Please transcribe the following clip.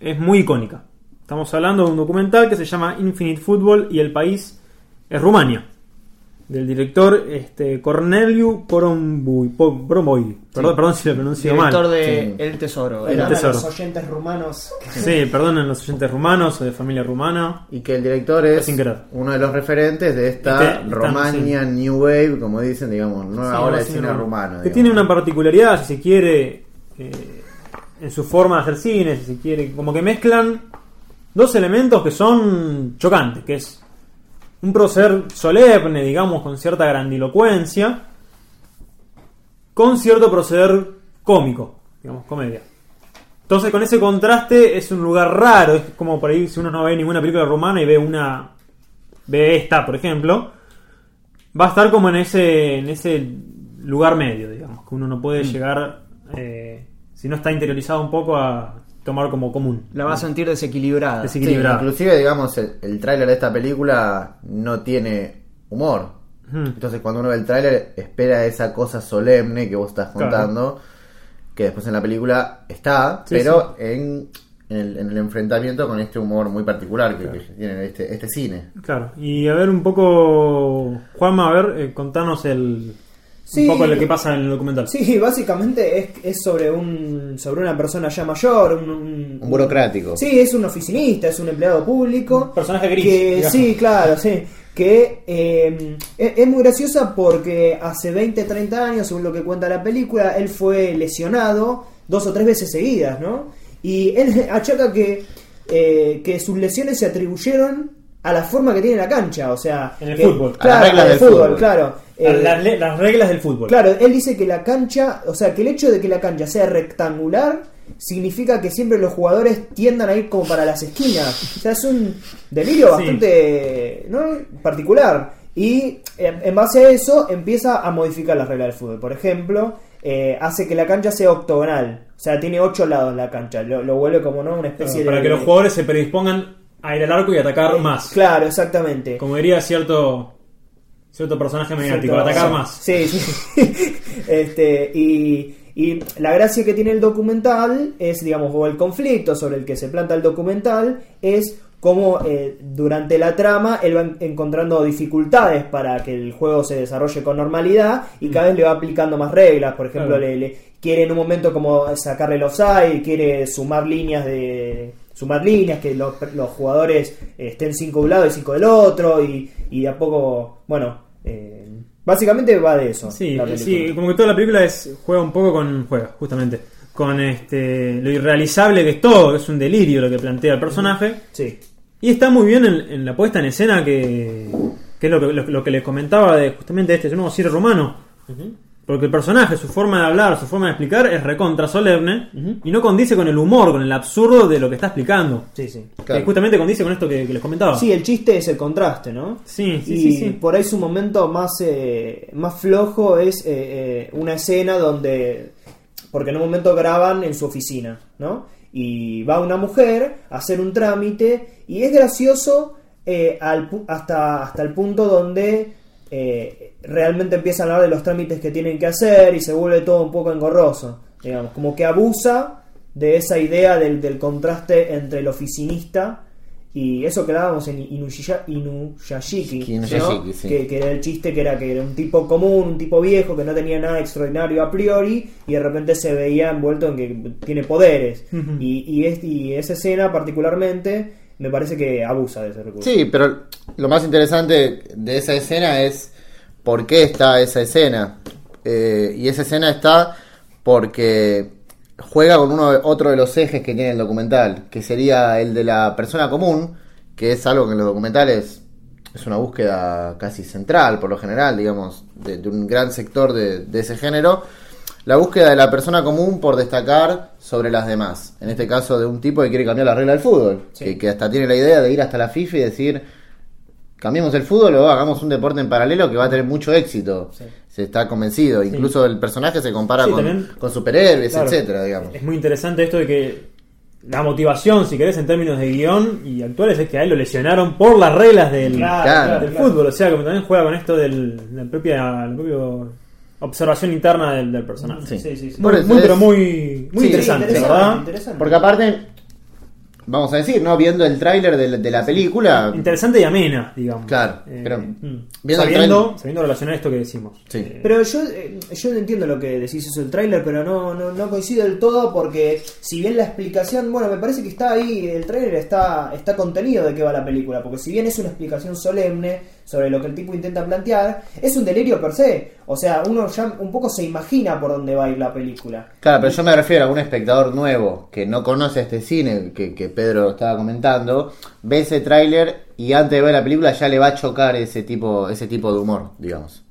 es muy icónica. Estamos hablando de un documental que se llama Infinite Football y el país es Rumania. Del director este, Corneliu Poromboy. Po- Poromboy. Perdón, perdón si lo pronuncio mal. Director de Sí. El Tesoro. El Era- a tesoro. los oyentes rumanos. Sí, perdonen los oyentes rumanos o de familia rumana. Y que el director es uno de los referentes de esta Este- Romania New Wave, como dicen, digamos, nueva Sí, ola de cine no. rumano. Que digamos. tiene una particularidad, si se quiere, eh, en su forma de hacer cine, si se quiere, como que mezclan dos elementos que son chocantes, que es un proceder solemne, digamos, con cierta grandilocuencia, con cierto proceder cómico, digamos, comedia. Entonces, con ese contraste es un lugar raro, es como por ahí si uno no ve ninguna película rumana y ve una ve esta, por ejemplo, va a estar como en ese en ese lugar medio, digamos, que uno no puede llegar eh, si no está interiorizado un poco a tomar como común. La va a sentir desequilibrada. Sí, Desequilibrada. inclusive, digamos, el, el tráiler de esta película no tiene humor. Ujú. Entonces, cuando uno ve el tráiler, espera esa cosa solemne que vos estás Claro. contando, que después en la película está, Sí, pero En, en el, en el enfrentamiento con este humor muy particular que, que tiene este, este cine. Claro, y a ver un poco, Juanma, a ver, eh, contanos el, Sí. un poco lo que pasa en el documental. Sí, básicamente es, es sobre un sobre una persona ya mayor, un, un- Un burocrático. Sí, es un oficinista, es un empleado público. Un personaje gris, Que, digamos. sí, claro, sí. Que eh, es, es muy graciosa porque hace 20, 30 años, según lo que cuenta la película, él fue lesionado dos o tres veces seguidas, ¿no? Y él achaca que, eh, que sus lesiones se atribuyeron a la forma que tiene la cancha, o sea... En el que- fútbol. A las Claro, reglas en el del fútbol, fútbol. claro. Eh, las, reglas del fútbol. Claro, él dice que la cancha, o sea, que el hecho de que la cancha sea rectangular significa que siempre los jugadores tiendan a ir como para las esquinas. O sea, es un delirio Sí. bastante ¿no? particular. Y en, en base a eso empieza a modificar las reglas del fútbol. Por ejemplo, eh, hace que la cancha sea octogonal. O sea, tiene ocho lados la cancha. Lo, lo vuelve como ¿no? una especie de... para que los jugadores se predispongan a ir al arco y atacar Eh, más. Claro, exactamente. Como diría cierto cierto personaje mediático, atacar más. Sí, sí. este, y, y la gracia que tiene el documental es, digamos, o el conflicto sobre el que se planta el documental es cómo eh, durante la trama él va en- encontrando dificultades para que el juego se desarrolle con normalidad y cada vez le va aplicando más reglas. Por ejemplo, Claro. le, le- quiere en un momento como sacarle el offside, quiere sumar líneas de sumar líneas, que los, los jugadores eh, estén cinco de un lado y cinco del otro y, y de a poco, bueno, eh, básicamente va de eso. Sí, sí, como que toda la película es juega un poco con juega, justamente, con este lo irrealizable que es todo, es un delirio lo que plantea el personaje. Sí. Y está muy bien en, en la puesta en escena que, que es lo que, lo, lo que les comentaba de justamente este nuevo cine romano. Porque el personaje, su forma de hablar, su forma de explicar es recontra solemne Ujú. y no condice con el humor, con el absurdo de lo que está explicando. Sí, sí. Claro. Que justamente condice con esto que, que les comentaba. Sí, el chiste es el contraste, ¿no? sí, sí, y sí, sí. por ahí su momento más, eh, más flojo es eh, eh, una escena donde. Porque en un momento graban en su oficina, ¿no? Y va una mujer a hacer un trámite y es gracioso eh, al pu- hasta, hasta el punto donde eh, realmente empiezan a hablar de los trámites que tienen que hacer y se vuelve todo un poco engorroso, digamos, como que abusa de esa idea del, del contraste entre el oficinista y eso que hablábamos en Inuyasha- Inuyashiki, ¿no? Inuyashiki, sí. que, que era el chiste que era que era un tipo común, un tipo viejo que no tenía nada extraordinario a priori y de repente se veía envuelto en que tiene poderes y, y, es- y esa escena particularmente me parece que abusa de ese recurso. Sí, pero lo más interesante de esa escena es por qué está esa escena. Eh, y esa escena está porque juega con uno otro de los ejes que tiene el documental, que sería el de la persona común, que es algo que en los documentales es una búsqueda casi central, por lo general, digamos, de, un gran sector de, de ese género. La búsqueda de la persona común por destacar sobre las demás. En este caso, de un tipo que quiere cambiar la regla del fútbol. Sí. Que, que hasta tiene la idea de ir hasta la FIFA y decir: cambiemos el fútbol o hagamos un deporte en paralelo que va a tener mucho éxito. Sí. Se está convencido. Incluso el personaje se compara con, también- con superhéroes, Claro. etcétera, digamos. Es muy interesante esto de que la motivación, si querés, en términos de guion y actuales, es que a él lo lesionaron por las reglas del, Claro, Claro. del fútbol. O sea, que también juega con esto de la propia, la propia observación interna del, del personaje. Sí. Sí, sí, sí. Por Muy, pero muy, muy Sí, interesante, interesante, ¿verdad? interesante. Porque aparte, vamos a decir, ¿no? Viendo el tráiler de, la- de la película. Interesante y amena, digamos. Claro, Eh, pero mm, viendo el sabiendo, relacionar esto que decimos. Sí. Eh, Pero yo, eh, yo entiendo lo que decís eso del tráiler, pero no, no, no coincido del todo porque si bien la explicación, bueno, me parece que está ahí, el tráiler está, está contenido de qué va la película, porque si bien es una explicación solemne sobre lo que el tipo intenta plantear, es un delirio per se. O sea, uno ya un poco se imagina por dónde va a ir la película. Claro, pero yo me refiero a un espectador nuevo que no conoce este cine que, que Pedro estaba comentando, ve ese tráiler y antes de ver la película ya le va a chocar ese tipo, ese tipo de humor, digamos.